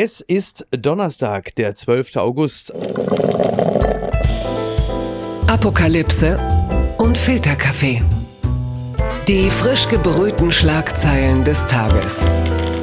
Es ist Donnerstag, der 12. August. Apokalypse und Filterkaffee. Die frisch gebrühten Schlagzeilen des Tages.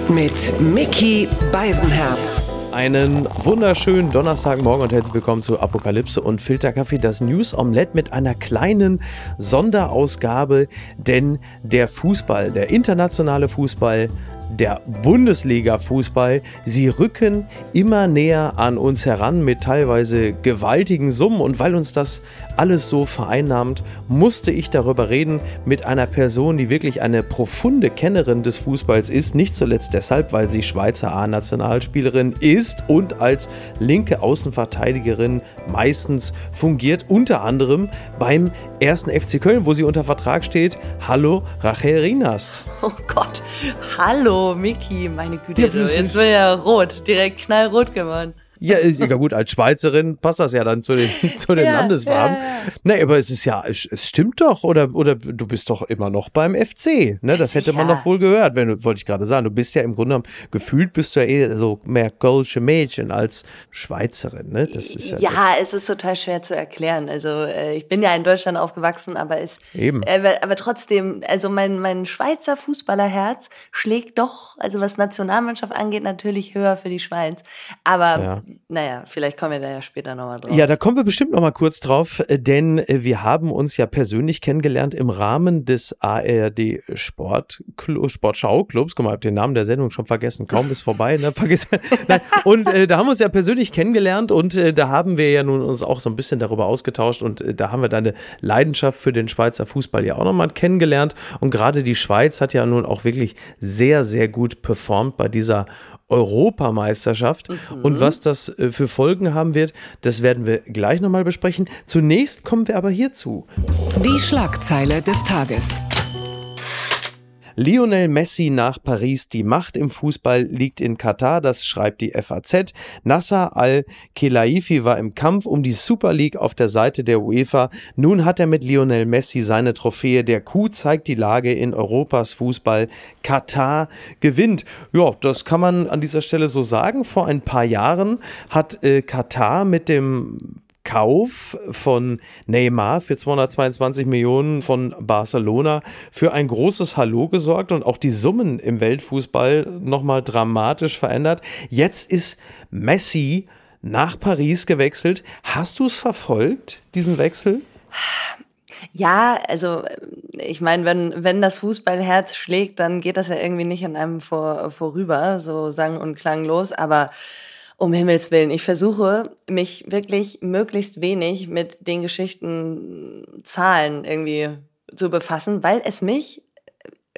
Mit Mickey Beisenherz. Einen wunderschönen Donnerstagmorgen und herzlich willkommen zu Apokalypse und Filterkaffee, das News Omelette mit einer kleinen Sonderausgabe, denn der Fußball, der internationale Fußball, der Bundesliga-Fußball. Sie rücken immer näher an uns heran mit teilweise gewaltigen Summen und weil uns das alles so vereinnahmt, musste ich darüber reden mit einer Person, die wirklich eine profunde Kennerin des Fußballs ist. Nicht zuletzt deshalb, weil sie Schweizer A-Nationalspielerin ist und als linke Außenverteidigerin meistens fungiert, unter anderem beim ersten FC Köln, wo sie unter Vertrag steht. Hallo, Rachel Rienast. Oh Gott, hallo Miki, meine Güte, ja, jetzt ich ja rot, direkt knallrot geworden. Ja, ja gut, als Schweizerin passt das ja dann zu den, zu den ja, Landesfarben. Ja, ja. Nee, aber es ist ja, es, es, stimmt doch, oder, oder du bist doch immer noch beim FC. Ne? Das hätte man doch wohl gehört, wenn du, wollte ich gerade sagen. Du bist ja im Grunde genommen, gefühlt bist du ja eher so mehr Kölsche Mädchen als Schweizerin. Ne? Das ist ja, ja es ist total schwer zu erklären. Also äh, ich bin ja in Deutschland aufgewachsen, aber es Eben. Äh, aber trotzdem, also mein, mein Schweizer Fußballerherz schlägt doch, also was Nationalmannschaft angeht, natürlich höher für die Schweiz. Aber naja, vielleicht kommen wir da ja später nochmal drauf. Ja, da kommen wir bestimmt nochmal kurz drauf, äh, denn äh, wir haben uns ja persönlich kennengelernt im Rahmen des ARD Sport Sportschau Clubs. Guck mal, hab den Namen der Sendung schon vergessen. Kaum ist vorbei, ne? Vergiss. Und äh, da haben wir uns ja persönlich kennengelernt und äh, da haben wir ja nun uns auch so ein bisschen darüber ausgetauscht und äh, da haben wir deine Leidenschaft für den Schweizer Fußball ja auch nochmal kennengelernt. Und gerade die Schweiz hat ja nun auch wirklich sehr, sehr gut performt bei dieser Europameisterschaft. Mhm. Und was das äh, für Folgen haben wird, das werden wir gleich nochmal besprechen. Zunächst kommen wir aber hierzu. Die Schlagzeile des Tages. Lionel Messi nach Paris. Die Macht im Fußball liegt in Katar, das schreibt die FAZ. Nasser al-Khelaifi war im Kampf um die Super League auf der Seite der UEFA. Nun hat er mit Lionel Messi seine Trophäe. Der Coup zeigt die Lage in Europas Fußball. Katar gewinnt. Ja, das kann man an dieser Stelle so sagen. Vor ein paar Jahren hat äh, Katar mit dem Kauf von Neymar für 222 Millionen von Barcelona für ein großes Hallo gesorgt und auch die Summen im Weltfußball nochmal dramatisch verändert. Jetzt ist Messi nach Paris gewechselt. Hast du es verfolgt, diesen Wechsel? Ja, also ich meine, wenn, wenn das Fußballherz schlägt, dann geht das ja irgendwie nicht an einem vor, vorüber, so sang- und klanglos, aber um Himmels Willen, ich versuche mich wirklich möglichst wenig mit den Geschichten Zahlen irgendwie zu befassen, weil es mich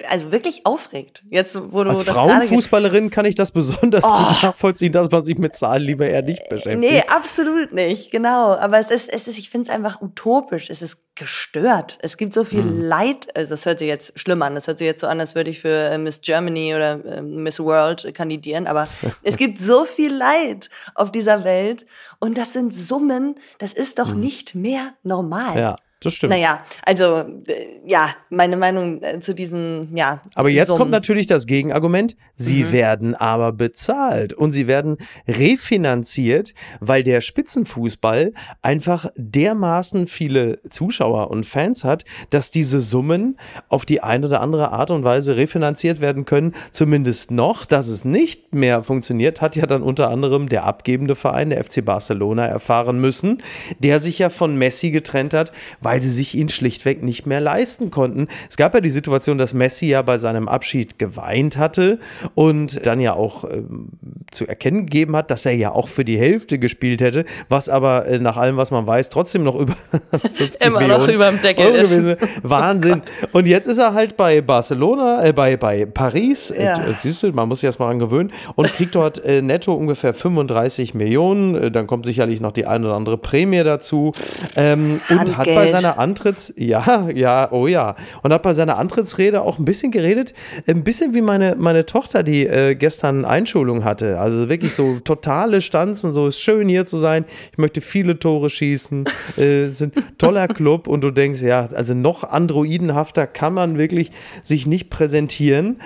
also wirklich aufregt. Jetzt, wo du Als das Frauenfußballerin kann ich das besonders oh. gut nachvollziehen, dass man sich mit Zahlen lieber eher nicht beschäftigt. Nee, absolut nicht, genau. Aber es ist, es ist ich finde es einfach utopisch. Es ist gestört. Es gibt so viel hm. Leid. Also das hört sich jetzt schlimm an. Das hört sich jetzt so an, als würde ich für äh, Miss Germany oder äh, Miss World kandidieren. Aber es gibt so viel Leid auf dieser Welt. Und das sind Summen. Das ist doch hm. nicht mehr normal. Ja das stimmt. Naja, also äh, ja, meine Meinung äh, zu diesen, ja. Aber jetzt Summen. kommt natürlich das Gegenargument. Sie mhm. werden aber bezahlt und sie werden refinanziert, weil der Spitzenfußball einfach dermaßen viele Zuschauer und Fans hat, dass diese Summen auf die eine oder andere Art und Weise refinanziert werden können. Zumindest noch, dass es nicht mehr funktioniert, hat ja dann unter anderem der abgebende Verein, der FC Barcelona, erfahren müssen, der sich ja von Messi getrennt hat, weil sie sich ihn schlichtweg nicht mehr leisten konnten. Es gab ja die Situation, dass Messi ja bei seinem Abschied geweint hatte und dann ja auch ähm, zu erkennen gegeben hat, dass er ja auch für die Hälfte gespielt hätte, was aber äh, nach allem, was man weiß, trotzdem noch über 50 Immer Millionen noch über dem Deckel ist. Gewesen. Wahnsinn. Oh und jetzt ist er halt bei Barcelona, äh, bei, bei Paris. Ja. Und, äh, siehst du, man muss sich erstmal dran gewöhnen und kriegt dort äh, netto ungefähr 35 Millionen. Äh, dann kommt sicherlich noch die ein oder andere Prämie dazu. Ähm, und hat bei seiner Antritts, ja, ja, oh ja, und hat bei seiner Antrittsrede auch ein bisschen geredet, ein bisschen wie meine, meine Tochter, die äh, gestern Einschulung hatte. Also wirklich so totale Stanzen, so ist schön hier zu sein. Ich möchte viele Tore schießen. Äh, sind toller Club und du denkst, ja, also noch androidenhafter kann man wirklich sich nicht präsentieren.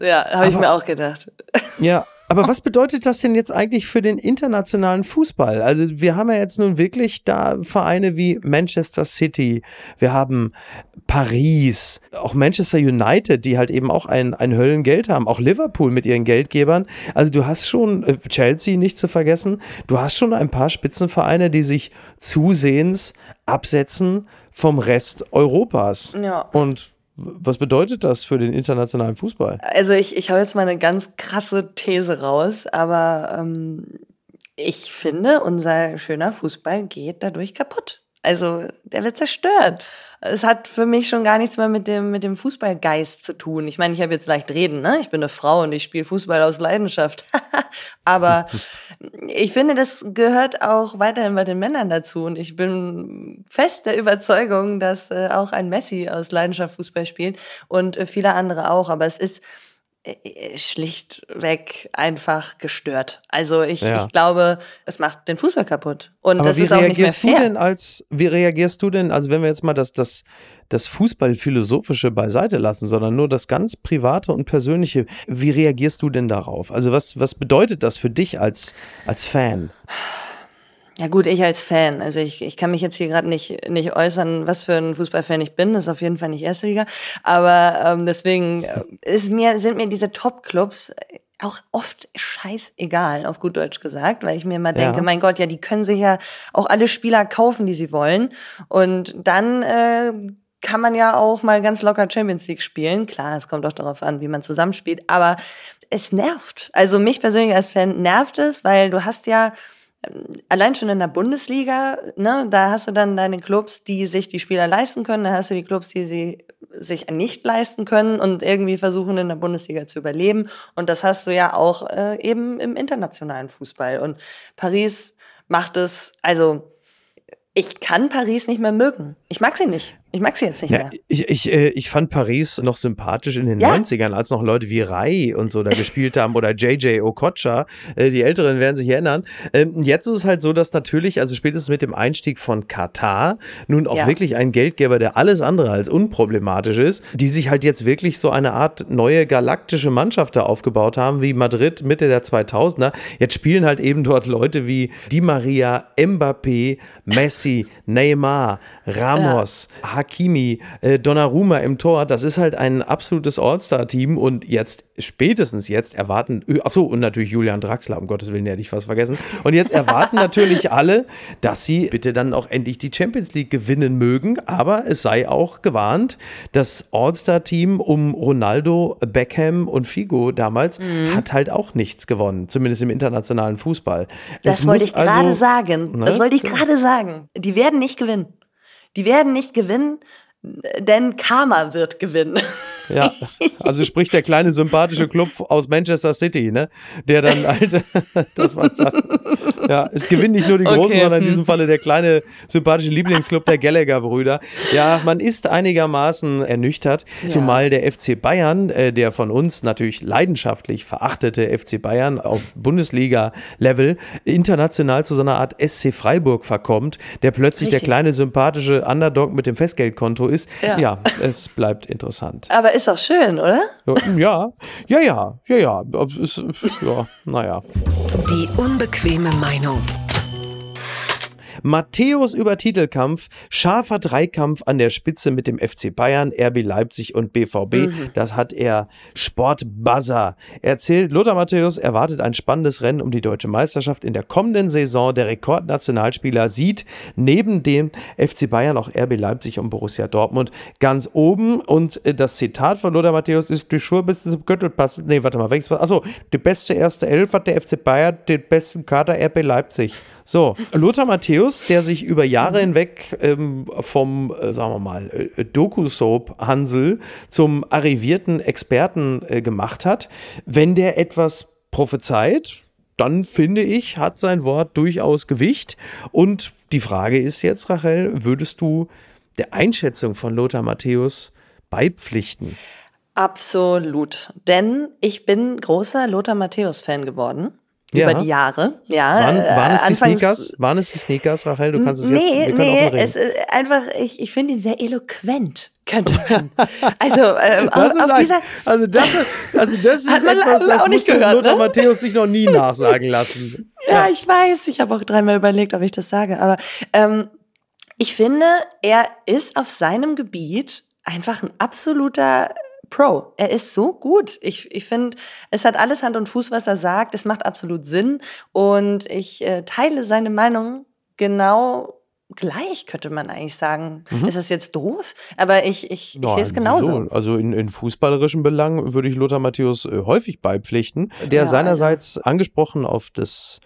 Ja, habe ich mir auch gedacht. Ja, Aber was bedeutet das denn jetzt eigentlich für den internationalen Fußball? Also wir haben ja jetzt nun wirklich da Vereine wie Manchester City, wir haben Paris, auch Manchester United, die halt eben auch ein, ein Höllengeld haben, auch Liverpool mit ihren Geldgebern. Also du hast schon, äh, Chelsea nicht zu vergessen, du hast schon ein paar Spitzenvereine, die sich zusehends absetzen vom Rest Europas. Ja. Und was bedeutet das für den internationalen Fußball? Also ich, ich habe jetzt mal eine ganz krasse These raus, aber ähm, ich finde, unser schöner Fußball geht dadurch kaputt. Also der wird zerstört. Es hat für mich schon gar nichts mehr mit dem, mit dem Fußballgeist zu tun. Ich meine, ich habe jetzt leicht reden, ne? Ich bin eine Frau und ich spiele Fußball aus Leidenschaft. Aber ich finde, das gehört auch weiterhin bei den Männern dazu. Und ich bin fest der Überzeugung, dass äh, auch ein Messi aus Leidenschaft Fußball spielt und äh, viele andere auch. Aber es ist schlichtweg einfach gestört. Also ich, ja. ich glaube, es macht den Fußball kaputt. Und Aber das ist auch nicht mehr fair. Du denn als, wie reagierst du denn, also wenn wir jetzt mal das, das, das Fußballphilosophische beiseite lassen, sondern nur das ganz Private und Persönliche, wie reagierst du denn darauf? Also was, was bedeutet das für dich als, als Fan? Ja gut, ich als Fan. Also ich, ich kann mich jetzt hier gerade nicht, nicht äußern, was für ein Fußballfan ich bin. Das ist auf jeden Fall nicht erste Liga. Aber ähm, deswegen äh, ist mir, sind mir diese Top-Clubs auch oft scheißegal, auf gut Deutsch gesagt, weil ich mir immer denke, ja. mein Gott, ja, die können sich ja auch alle Spieler kaufen, die sie wollen. Und dann äh, kann man ja auch mal ganz locker Champions League spielen. Klar, es kommt auch darauf an, wie man zusammenspielt, aber es nervt. Also mich persönlich als Fan nervt es, weil du hast ja allein schon in der Bundesliga, ne, da hast du dann deine Clubs, die sich die Spieler leisten können, da hast du die Clubs, die sie sich nicht leisten können und irgendwie versuchen in der Bundesliga zu überleben. Und das hast du ja auch äh, eben im internationalen Fußball. Und Paris macht es, also ich kann Paris nicht mehr mögen. Ich mag sie nicht. Ich mag sie jetzt nicht ja, mehr. Ich, ich, äh, ich fand Paris noch sympathisch in den ja. 90ern, als noch Leute wie Rai und so da gespielt haben oder JJ Okocha. Äh, die Älteren werden sich erinnern. Ähm, jetzt ist es halt so, dass natürlich, also spätestens mit dem Einstieg von Katar, nun auch ja. wirklich ein Geldgeber, der alles andere als unproblematisch ist, die sich halt jetzt wirklich so eine Art neue galaktische Mannschaft da aufgebaut haben, wie Madrid Mitte der 2000er. Jetzt spielen halt eben dort Leute wie Di Maria, Mbappé, Messi, Neymar, Ramos, ja. Hakimi, äh, Donnarumma im Tor, das ist halt ein absolutes All-Star-Team und jetzt, spätestens jetzt erwarten, achso, und natürlich Julian Draxler, um Gottes Willen, hätte ich fast vergessen. Und jetzt erwarten natürlich alle, dass sie bitte dann auch endlich die Champions League gewinnen mögen, aber es sei auch gewarnt, das All-Star-Team um Ronaldo, Beckham und Figo damals mhm. hat halt auch nichts gewonnen, zumindest im internationalen Fußball. Das es wollte ich gerade also, sagen. Ne? Das wollte ich gerade sagen. Die werden nicht gewinnen. Die werden nicht gewinnen, denn Karma wird gewinnen. Ja, also spricht der kleine sympathische Club aus Manchester City, ne? Der dann halt, das war ja, es gewinnen nicht nur die Großen, okay. sondern in diesem Falle der kleine sympathische Lieblingsclub der Gallagher-Brüder. Ja, man ist einigermaßen ernüchtert, ja. zumal der FC Bayern, äh, der von uns natürlich leidenschaftlich verachtete FC Bayern auf Bundesliga-Level, international zu so einer Art SC Freiburg verkommt, der plötzlich Richtig. der kleine sympathische Underdog mit dem Festgeldkonto ist. Ja, ja es bleibt interessant. Aber ist auch schön, oder? Ja, ja, ja, ja, ja. Ist, ja, naja. Die unbequeme Meinung. Matthäus über Titelkampf, scharfer Dreikampf an der Spitze mit dem FC Bayern, RB Leipzig und BVB. Mhm. Das hat er Sportbuzzer erzählt. Lothar Matthäus erwartet ein spannendes Rennen um die deutsche Meisterschaft in der kommenden Saison. Der Rekordnationalspieler sieht neben dem FC Bayern auch RB Leipzig und Borussia Dortmund ganz oben. Und äh, das Zitat von Lothar Matthäus ist: Die Schuhe bis zum Gürtel passen. Nee, warte mal, welches war? Achso, die beste erste Elf hat der FC Bayern, den besten Kader RB Leipzig. So, Lothar Matthäus, der sich über Jahre hinweg ähm, vom, äh, sagen wir mal, äh, Doku-Soap Hansel zum arrivierten Experten äh, gemacht hat, wenn der etwas prophezeit, dann finde ich, hat sein Wort durchaus Gewicht. Und die Frage ist jetzt, Rachel, würdest du der Einschätzung von Lothar Matthäus beipflichten? Absolut. Denn ich bin großer Lothar Matthäus-Fan geworden. Über die Jahre. Ja, waren, waren es die Sneakers? Waren es die Sneakers, Rachel? Du kannst es nee, jetzt. Wir können nee, auch reden. es ist einfach, ich, ich finde ihn sehr eloquent, könnte man. Also, ähm, Das auf, ist auf ein, dieser, also das, also das ist etwas, das musste gehört, Lothar ne? Matthäus sich noch nie nachsagen lassen. ja, ich weiß, ich habe auch dreimal überlegt, ob ich das sage, aber ähm, ich finde, er ist auf seinem Gebiet einfach ein absoluter Pro. Er ist so gut. Ich, ich finde, es hat alles Hand und Fuß, was er sagt. Es macht absolut Sinn. Und ich äh, teile seine Meinung genau gleich, könnte man eigentlich sagen. Ist das jetzt doof? Aber ich, ich, ich sehe es genauso. wieso? Also in, in fußballerischen Belangen würde ich Lothar Matthäus äh, häufig beipflichten. Der Ja, seinerseits angesprochen auf das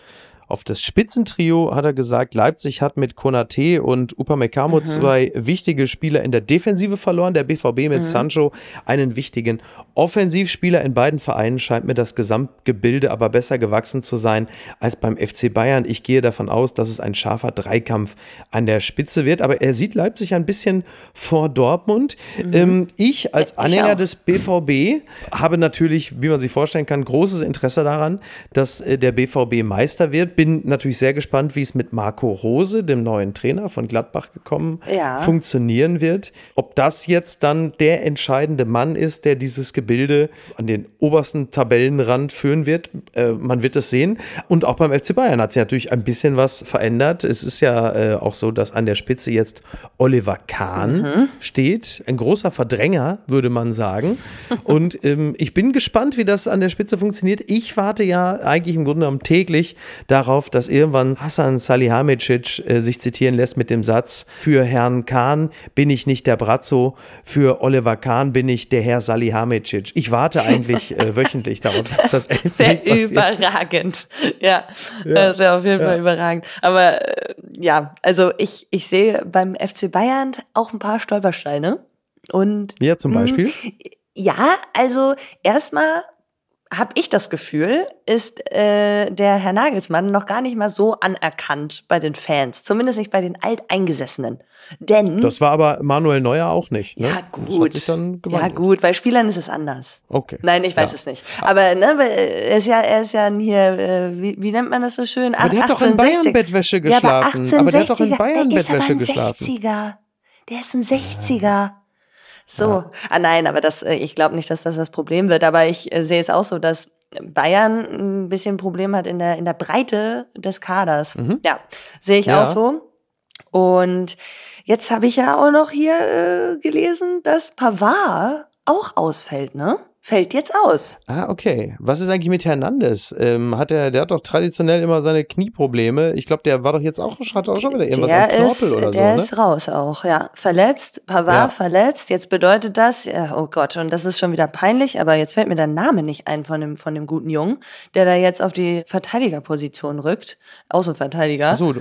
auf das Spitzentrio hat er gesagt, Leipzig hat mit Konate und Upamecano Mhm. zwei wichtige Spieler in der Defensive verloren. Der BVB Mhm. mit Sancho einen wichtigen Offensivspieler. In beiden Vereinen scheint mir das Gesamtgebilde aber besser gewachsen zu sein als beim FC Bayern. Ich gehe davon aus, dass es ein scharfer Dreikampf an der Spitze wird. Aber er sieht Leipzig ein bisschen vor Dortmund. Ähm, ich als Ich Anhänger auch. des BVB habe natürlich, wie man sich vorstellen kann, großes Interesse daran, dass äh, der BVB Meister wird. Bin natürlich sehr gespannt, wie es mit Marco Rose, dem neuen Trainer von Gladbach gekommen, Ja. funktionieren wird. Ob das jetzt dann der entscheidende Mann ist, der dieses Gebilde an den obersten Tabellenrand führen wird. Äh, man wird es sehen. Und auch beim FC Bayern hat sich natürlich ein bisschen was verändert. Es ist ja äh, auch so, dass an der Spitze jetzt Oliver Kahn steht. Ein großer Verdränger, würde man sagen. Und ähm, ich bin gespannt, wie das an der Spitze funktioniert. Ich warte ja eigentlich im Grunde genommen täglich darauf, dass irgendwann Hassan Salihamidzic äh, sich zitieren lässt mit dem Satz, für Herrn Kahn bin ich nicht der Brazzo, für Oliver Kahn bin ich der Herr Salihamidzic. Ich warte eigentlich äh, wöchentlich darauf, dass das, endlich Wäre passiert. überragend. Ja, das wäre auf jeden Fall überragend. Aber äh, ja, also ich, ich sehe beim FC Bayern auch ein paar Stolpersteine. Und Ja, zum Beispiel. ja, also erstmal habe ich das Gefühl, ist äh, der Herr Nagelsmann noch gar nicht mal so anerkannt bei den Fans. Zumindest nicht bei den Alteingesessenen. Denn Das war aber Manuel Neuer auch nicht. Ne? ja gut, ja gut, bei Spielern ist es anders. Okay. Nein, ich weiß Ja. es nicht. Aber ne, er ist ja, er ist ja hier, äh, wie, wie nennt man das so schön? Aber der hat doch in 1860. Bayern-Bettwäsche Ja, aber geschlafen. aber der hat doch in 1860er, der ist aber Bayern-Bettwäsche ein geschlafen. 60er. Der ist ein 60er. So, ah nein, aber das, äh, ich glaube nicht, dass das das Problem wird. Aber ich äh, sehe es auch so, dass Bayern ein bisschen Problem hat in der in der Breite des Kaders. Ja, sehe ich Mhm. Ja. auch so. Und jetzt habe ich ja auch noch hier äh, gelesen, dass Pavard auch ausfällt, ne? Fällt jetzt aus. Ah, okay. Was ist eigentlich mit Hernandez? Ähm, hat er, der hat doch traditionell immer seine Knieprobleme. Ich glaube, der war doch jetzt auch, hat auch schon wieder irgendwas der am Knorpel ist, oder der so, ist ne? raus auch, ja. Verletzt, Pavard Ja. verletzt. Jetzt bedeutet das, ja, oh Gott, und das ist schon wieder peinlich, aber jetzt fällt mir der Name nicht ein von dem, von dem guten Jungen, der da jetzt auf die Verteidigerposition rückt. Außenverteidiger. Achso, du,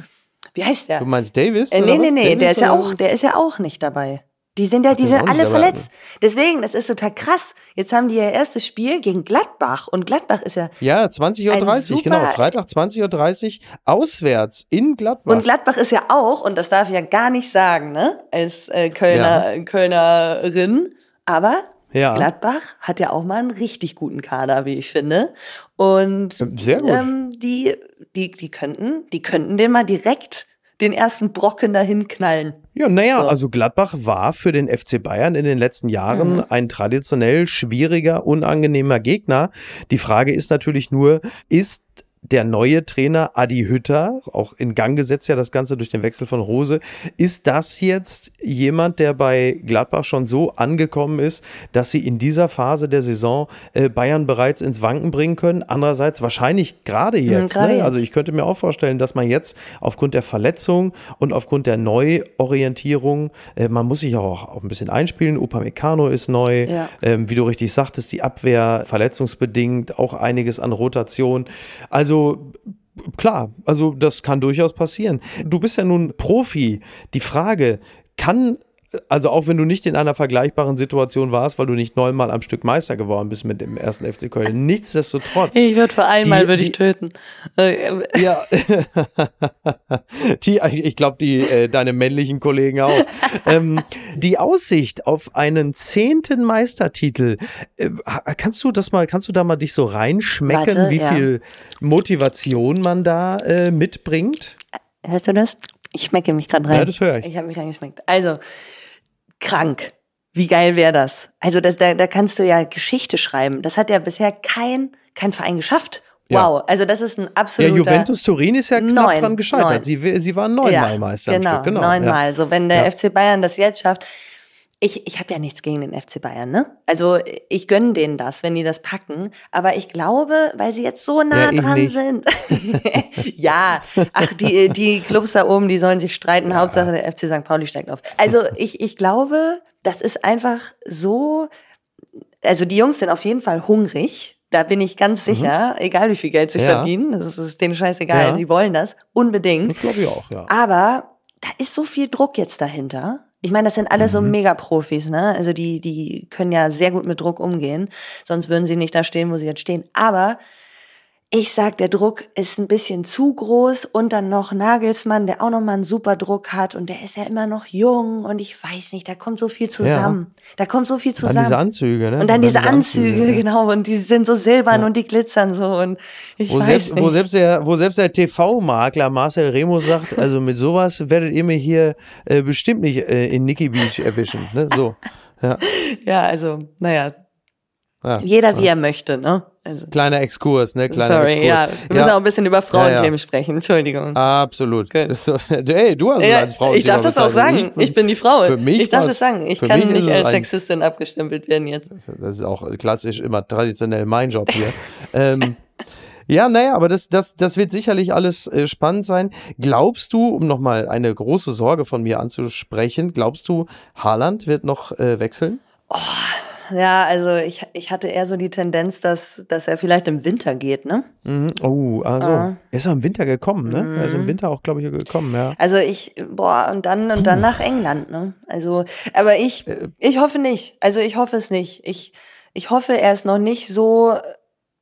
Wie heißt der? du meinst Davis? Äh, nee, nee, nee, der ist ja auch, der ist ja auch nicht dabei. Die sind ja, die der ist sind alle verletzt. Deswegen, das ist total krass. Jetzt haben die ihr erstes Spiel gegen Gladbach und Gladbach ist ja Ja, 20.30 Uhr, genau. Freitag 20.30 Uhr auswärts in Gladbach. Und Gladbach ist ja auch, und das darf ich ja gar nicht sagen, ne, als äh, Kölner, Kölnerin, aber Ja. Gladbach hat ja auch mal einen richtig guten Kader, wie ich finde. Und Sehr gut. Ähm, die, die, die könnten, die könnten den mal direkt den ersten Brocken dahin knallen. Ja, naja, So. also Gladbach war für den FC Bayern in den letzten Jahren Mhm. ein traditionell schwieriger, unangenehmer Gegner. Die Frage ist natürlich nur, ist der neue Trainer Adi Hütter, auch in Gang gesetzt ja das Ganze durch den Wechsel von Rose, ist das jetzt jemand, der bei Gladbach schon so angekommen ist, dass sie in dieser Phase der Saison äh, Bayern bereits ins Wanken bringen können? Andererseits wahrscheinlich gerade jetzt. gerade ne? jetzt. Also ich könnte mir auch vorstellen, dass man jetzt aufgrund der Verletzung und aufgrund der Neuorientierung, äh, man muss sich auch, auch ein bisschen einspielen. Upamecano ist neu. Ja. Ähm, wie du richtig sagtest, die Abwehr verletzungsbedingt, auch einiges an Rotation. Also klar, also das kann durchaus passieren. Du bist ja nun Profi. Die Frage, kann also auch wenn du nicht in einer vergleichbaren Situation warst, weil du nicht neunmal am Stück Meister geworden bist mit dem ersten FC Köln. Nichtsdestotrotz. Ich würde für einmal würde ich töten. Ja, die, ich glaube, die äh, deine männlichen Kollegen auch. ähm, die Aussicht auf einen zehnten Meistertitel, äh, kannst du das mal, kannst du da mal dich so reinschmecken, Warte, wie ja. viel Motivation man da äh, mitbringt? Hörst du das? Ich schmecke mich gerade rein. Ja, das höre ich. Ich habe mich reingeschmeckt. Also, krank. Wie geil wäre das? Also, das, da, da kannst du ja Geschichte schreiben. Das hat ja bisher kein, kein Verein geschafft. Ja. Wow. Also, das ist ein Ja, absoluter. Juventus Turin ist ja knapp Neun, dran gescheitert. neun. Sie, sie waren neunmal Meister genau, Stück. Genau, neunmal. Ja. So, wenn der Ja. FC Bayern das jetzt schafft. Ich, ich habe ja nichts gegen den FC Bayern, ne? Also ich gönne denen das, wenn die das packen. Aber ich glaube, weil sie jetzt so nah Ja, dran sind. ja, ach, die, die Clubs da oben, die sollen sich streiten. Hauptsache der FC St. Pauli steigt auf. Also ich, ich glaube, das ist einfach so. Also die Jungs sind auf jeden Fall hungrig. Da bin ich ganz sicher, egal wie viel Geld sie Mhm. Ja. verdienen, das ist, ist denen scheißegal, Ja. die wollen das unbedingt. Das glaube ich auch, ja. Aber da ist so viel Druck jetzt dahinter. Ich meine, das sind alles so Mhm. Mega-Profis, ne? Also die, die können ja sehr gut mit Druck umgehen. Sonst würden sie nicht da stehen, wo sie jetzt stehen. Aber ich sag, der Druck ist ein bisschen zu groß und dann noch Nagelsmann, der auch noch mal einen super Druck hat und der ist ja immer noch jung und ich weiß nicht, da kommt so viel zusammen. Da kommt so viel Dann zusammen. diese Anzüge, ne? und dann diese Anzüge, ja. genau, und die sind so silbern und die glitzern so und ich Wo weiß selbst, nicht. wo, selbst der, wo selbst der TV-Makler Marcel Remo sagt, also mit sowas werdet ihr mir hier äh, bestimmt nicht äh, in Nikki Beach erwischen. Ne? So. Ja, ja, also, naja, ja. jeder wie er möchte, ne? Also. Kleiner Exkurs, ne? Kleiner Sorry, Exkurs. ja. Wir müssen auch ein bisschen über Frauenthemen Ja, ja. sprechen. Entschuldigung. Absolut. So- Ey, du hast es ja, als Frau. ich darf das auch sagen. Ich, bin die Frau. für mich ich darf das sagen. Ich kann nicht als Sexistin abgestempelt werden jetzt. Das ist auch klassisch immer traditionell mein Job hier. ähm, ja, naja, aber das, das, das wird sicherlich alles äh, spannend sein. Glaubst du, um nochmal eine große Sorge von mir anzusprechen, glaubst du, Haaland wird noch äh, wechseln? Ja, also ich, ich hatte eher so die Tendenz, dass, dass er vielleicht im Winter geht, ne? Mhm. Oh, also. Ah. Mhm. Er ist auch im Winter gekommen, ne? Er ist im Winter auch, glaube ich, gekommen, ja. Also ich, boah, und dann und dann nach England, ne? Also, aber ich, ich hoffe nicht. Also ich hoffe es nicht. Ich, ich hoffe, er ist noch nicht so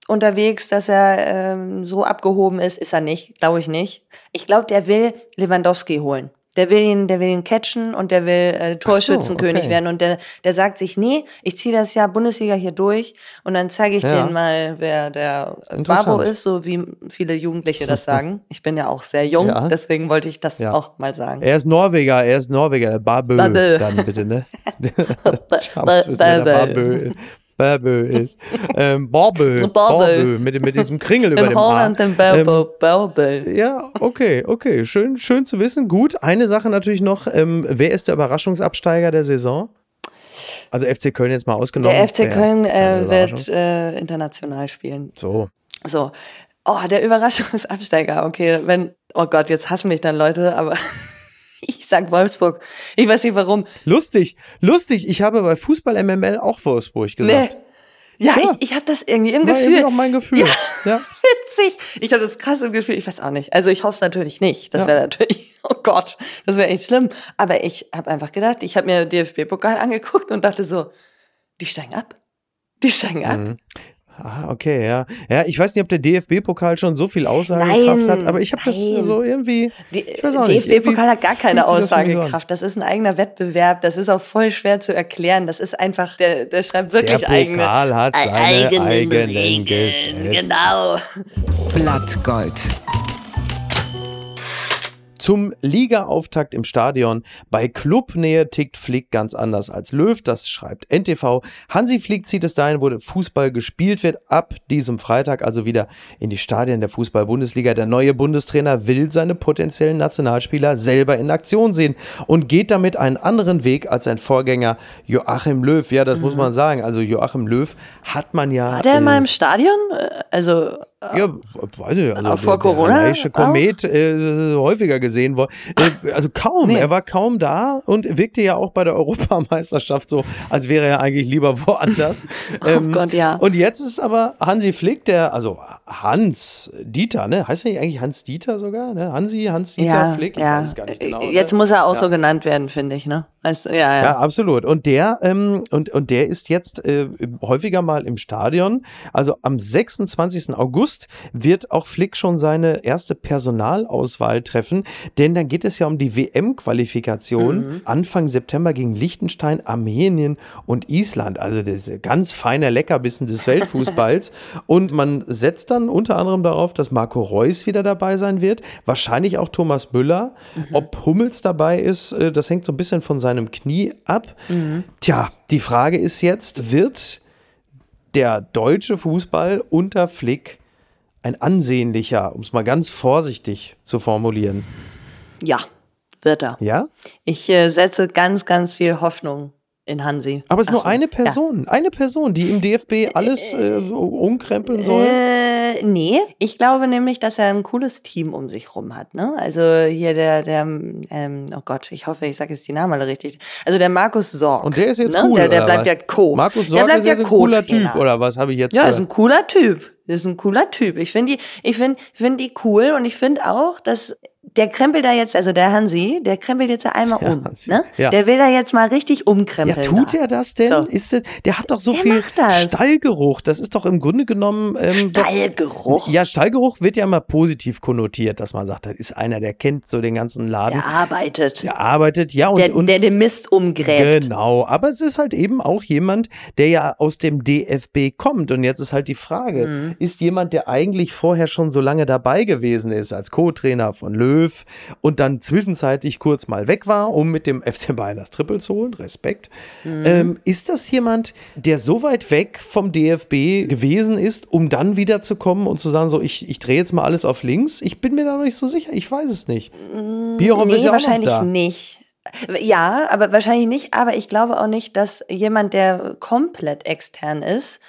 unterwegs, dass er ähm, so abgehoben ist. Ist er nicht, glaube ich nicht. Ich glaube, der will Lewandowski holen. Der will ihn, der will ihn catchen und der will äh, Torschützenkönig okay. werden. Und der, der sagt sich, nee, ich ziehe das Jahr Bundesliga hier durch und dann zeige ich Ja. denen mal, wer der äh. Babo ist, so wie viele Jugendliche das sagen. Ich bin ja auch sehr jung, Ja. deswegen wollte ich das Ja. auch mal sagen. Er ist Norweger, er ist Norweger, der Babö, Babö. dann bitte, ne? Babö. Babö, ist. Ähm, Babö. Babö, mit, mit diesem Kringel über dem Holland Haar. Belbo. Ja, okay, okay. Schön, schön zu wissen. Gut. Eine Sache natürlich noch. Ähm, wer ist der Überraschungsabsteiger der Saison? Also FC Köln jetzt mal ausgenommen. Der FC Köln äh, wird äh, international spielen. So. So. Oh, der Überraschungsabsteiger. Okay, wenn, oh Gott, jetzt hassen mich dann Leute, aber ich sag Wolfsburg. Ich weiß nicht warum. Lustig, lustig. Ich habe bei Fußball MML auch Wolfsburg Nee. gesagt. Ja, Ja. ich, ich habe das irgendwie im War irgendwie Gefühl. auch mein Gefühl. Ja. Witzig. Ich habe das krass im Gefühl. Ich weiß auch nicht. Also ich hoffe es natürlich nicht. Das Ja. wäre natürlich, oh Gott, das wäre echt schlimm. Aber ich habe einfach gedacht, ich habe mir DFB-Pokal angeguckt und dachte so, die steigen ab. Die steigen ab. Ah, okay, ja. Ja, ich weiß nicht, ob der DFB-Pokal schon so viel Aussagekraft Nein, hat, aber ich habe das so irgendwie. DFB-Pokal hat gar keine sich das. Aussagekraft. Das ist ein eigener Wettbewerb. Das ist auch voll schwer zu erklären. Das ist einfach, der, der schreibt wirklich Der eigene, Pokal hat seine eigenen eigenen Regeln. Gesetze. Genau. Blattgold. Zum Liga-Auftakt im Stadion. Bei Clubnähe tickt Flick ganz anders als Löw. Das schreibt NTV. Hansi Flick zieht es dahin, wo Fußball gespielt wird. Ab diesem Freitag also wieder in die Stadien der Fußball-Bundesliga. Der neue Bundestrainer will seine potenziellen Nationalspieler selber in Aktion sehen und geht damit einen anderen Weg als sein Vorgänger Joachim Löw. Ja, das muss man sagen. Also Joachim Löw hat man ja. Mhm. War der äh, mal im Stadion? Also, Ja, weiß ich, also Auch vor der, Corona Der Komet äh, häufiger gesehen worden. Äh, also kaum, Nee. er war kaum da und wirkte ja auch bei der Europameisterschaft so, als wäre er eigentlich lieber woanders. Ähm, Oh Gott, ja. Und jetzt ist aber Hansi Flick, der, also Hans Dieter, ne? Heißt er nicht eigentlich Hans Dieter sogar? Ne? Hansi, Hans Dieter Ja, Flick? Ich ja. weiß es gar nicht genau. Jetzt ne? muss er auch Ja. so genannt werden, finde ich, ne? Weißt du, ja, ja. Ja, absolut. Und der, ähm, und, und der ist jetzt äh, häufiger mal im Stadion. Also am 26. August wird auch Flick schon seine erste Personalauswahl treffen, denn dann geht es ja um die WM-Qualifikation Anfang September gegen Liechtenstein, Armenien und Island. Also das ist ganz feiner Leckerbissen des Weltfußballs. und man setzt dann unter anderem darauf, dass Marco Reus wieder dabei sein wird, wahrscheinlich auch Thomas Müller. Ob Hummels dabei ist, äh, das hängt so ein bisschen von seinem Knie ab. Tja, die Frage ist jetzt, wird der deutsche Fußball unter Flick ein ansehnlicher, um es mal ganz vorsichtig zu formulieren? Ja, wird er. Ja? Ich äh, setze ganz, ganz viel Hoffnung in Hansi. Aber es ist Ach nur so, eine ja. Person, eine Person, die im DFB alles äh, umkrempeln soll. Äh, nee, ich glaube nämlich, dass er ein cooles Team um sich rum hat. Ne? Also hier der, der, ähm, oh Gott, ich hoffe, ich sage jetzt die Namen alle richtig. Also der Markus Sorg. Und der ist jetzt ne? cool, Der, der oder bleibt was? ja Co. Markus Sorg ist ja ein cooler. Typ, oder was habe ich jetzt Ja, ist gehört? ein cooler Typ. Ist ein cooler Typ. Ich finde die, ich finde, ich finde die cool und ich finde auch, dass der krempelt da jetzt, also der Hansi, der krempelt jetzt ja einmal Der um. Hansi, Ne? ja. Der will da jetzt mal richtig Ja, umkrempeln. tut da. er das denn? So. Ist der, der hat doch so Der viel. Stallgeruch. Das ist doch im Grunde genommen. Ähm, doch- Stallgeruch. Ja, Stallgeruch wird ja immer positiv konnotiert, dass man sagt, das ist einer, der kennt so den ganzen Laden. Der arbeitet. Der arbeitet, ja, und, der, und der den Mist umgräbt. Genau, aber es ist halt eben auch jemand, der ja aus dem DFB kommt. Und jetzt ist halt die Frage, Mhm. ist jemand, der eigentlich vorher schon so lange dabei gewesen ist, als Co-Trainer von Löw und dann zwischenzeitlich kurz mal weg war, um mit dem FC Bayern das Triple zu holen, Respekt. Mhm. Ähm, ist das jemand, der so weit weg vom DFB gewesen ist, um dann wieder zu kommen und zu sagen, so, ich, ich drehe jetzt mal alles auf links? Ich bin mir da noch nicht so sicher, ich weiß es nicht. Bierhoff nee, ist ja wahrscheinlich nicht. Ja, aber wahrscheinlich nicht. Aber ich glaube auch nicht, dass jemand, der komplett extern ist,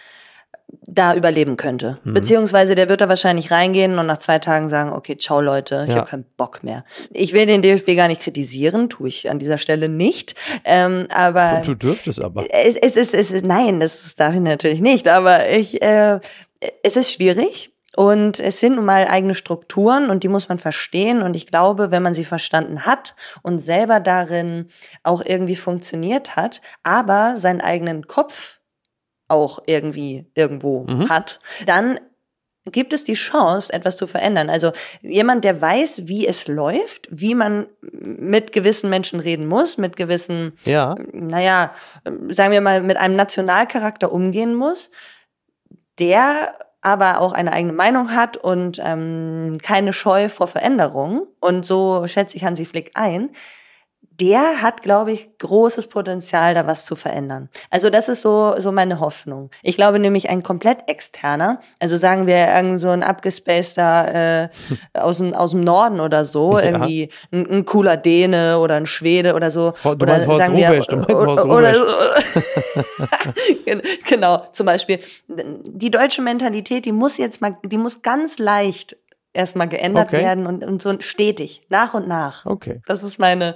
da überleben könnte. Mhm. Beziehungsweise der wird da wahrscheinlich reingehen und nach zwei Tagen sagen, okay, ciao Leute, ich Ja. habe keinen Bock mehr. Ich will den DFB gar nicht kritisieren, tue ich an dieser Stelle nicht. Ähm, aber Du dürftest aber. es, es, ist, es ist, nein, das ist darin natürlich nicht, aber ich, äh, es ist schwierig. Und es sind nun mal eigene Strukturen und die muss man verstehen. Und ich glaube, wenn man sie verstanden hat und selber darin auch irgendwie funktioniert hat, aber seinen eigenen Kopf auch irgendwie irgendwo hat, dann gibt es die Chance, etwas zu verändern. Also jemand, der weiß, wie es läuft, wie man mit gewissen Menschen reden muss, mit gewissen Ja. naja, sagen wir mal, mit einem Nationalcharakter umgehen muss, der aber auch eine eigene Meinung hat und ähm, keine Scheu vor Veränderung. Und so schätze ich Hansi Flick ein. Der hat, glaube ich, großes Potenzial, da was zu verändern. Also das ist so, so meine Hoffnung. Ich glaube nämlich, ein komplett externer, also sagen wir irgend so ein abgespaceter äh, aus, dem, aus dem Norden oder so, Ja. irgendwie ein, ein cooler Däne oder ein Schwede oder so. Du oder meinst Horst sagen wir, Rubesch, du meinst Horst oder, Gen- genau, zum Beispiel. Die deutsche Mentalität, die muss jetzt mal, die muss ganz leicht erstmal geändert Okay. werden und, und so stetig, nach und nach. Okay. Das ist meine,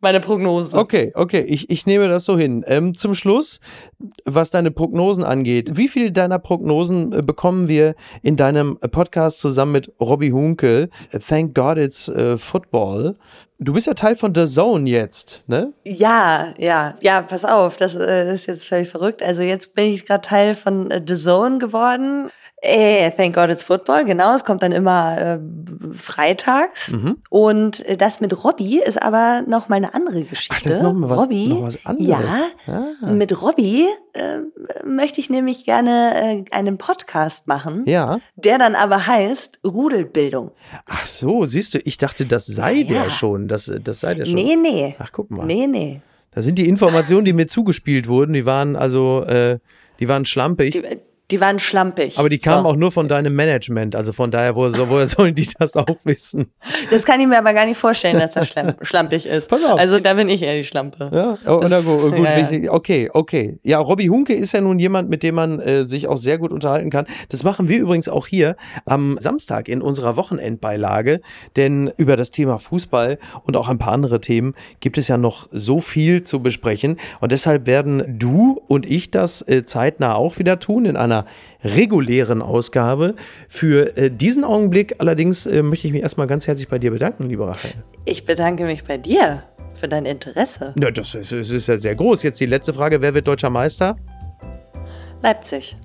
meine Prognose. Okay, okay, ich, ich nehme das so hin. Ähm, zum Schluss, was deine Prognosen angeht, wie viel deiner Prognosen äh, bekommen wir in deinem Podcast zusammen mit Robbie Hunke? Thank God it's äh, Football. Du bist ja Teil von The Zone jetzt, ne? Ja, ja, ja, pass auf, das äh, ist jetzt völlig verrückt. Also jetzt bin ich gerade Teil von äh, The Zone geworden. Äh, thank God it's Football, genau. Es kommt dann immer äh, freitags. Mhm. Und äh, das mit Robbie ist aber noch mal eine andere Geschichte. Ach, das ist noch mal was- Robbie, noch was anderes. Ja, Ah. mit Robbie äh, möchte ich nämlich gerne äh, einen Podcast machen, Ja. der dann aber heißt Rudelbildung. Ach so, siehst du, ich dachte, das sei Ja, der schon. Das, das sei der schon. Nee, nee. Ach, guck mal. Nee, nee. Das sind die Informationen, die mir zugespielt wurden. Die waren also, äh, die waren schlampig. Die, Die waren schlampig. Aber die kamen so. auch nur von deinem Management. Also von daher, woher, so- woher sollen die das auch wissen? Das kann ich mir aber gar nicht vorstellen, dass er schlam schlampig ist. Pass auf. Also da bin ich eher die Schlampe. Ja, oh, Das na gut, gut ja, ja. okay, okay. Ja, Robby Hunke ist ja nun jemand, mit dem man äh, sich auch sehr gut unterhalten kann. Das machen wir übrigens auch hier am Samstag in unserer Wochenendbeilage, denn über das Thema Fußball und auch ein paar andere Themen gibt es ja noch so viel zu besprechen und deshalb werden du und ich das äh, zeitnah auch wieder tun in einer regulären Ausgabe. Für äh, diesen Augenblick allerdings äh, möchte ich mich erstmal ganz herzlich bei dir bedanken, liebe Rachel. Ich bedanke mich bei dir für dein Interesse. Ja, das ist, das ist ja sehr groß. Jetzt die letzte Frage, wer wird deutscher Meister? Leipzig.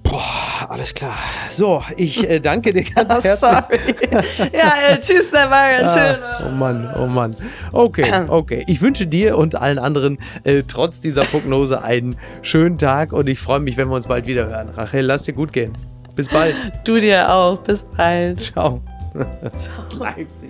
Alles klar. So, ich äh, danke dir ganz Oh, herzlich. sorry. ja, äh, tschüss, der war ganz schön. Ah, oh Mann, oh Mann. Okay, okay. Ich wünsche dir und allen anderen äh, trotz dieser Prognose einen schönen Tag und ich freue mich, wenn wir uns bald wieder hören. Rachel, lass dir gut gehen. Bis bald. Du dir auch. Bis bald. Ciao. Leipzig.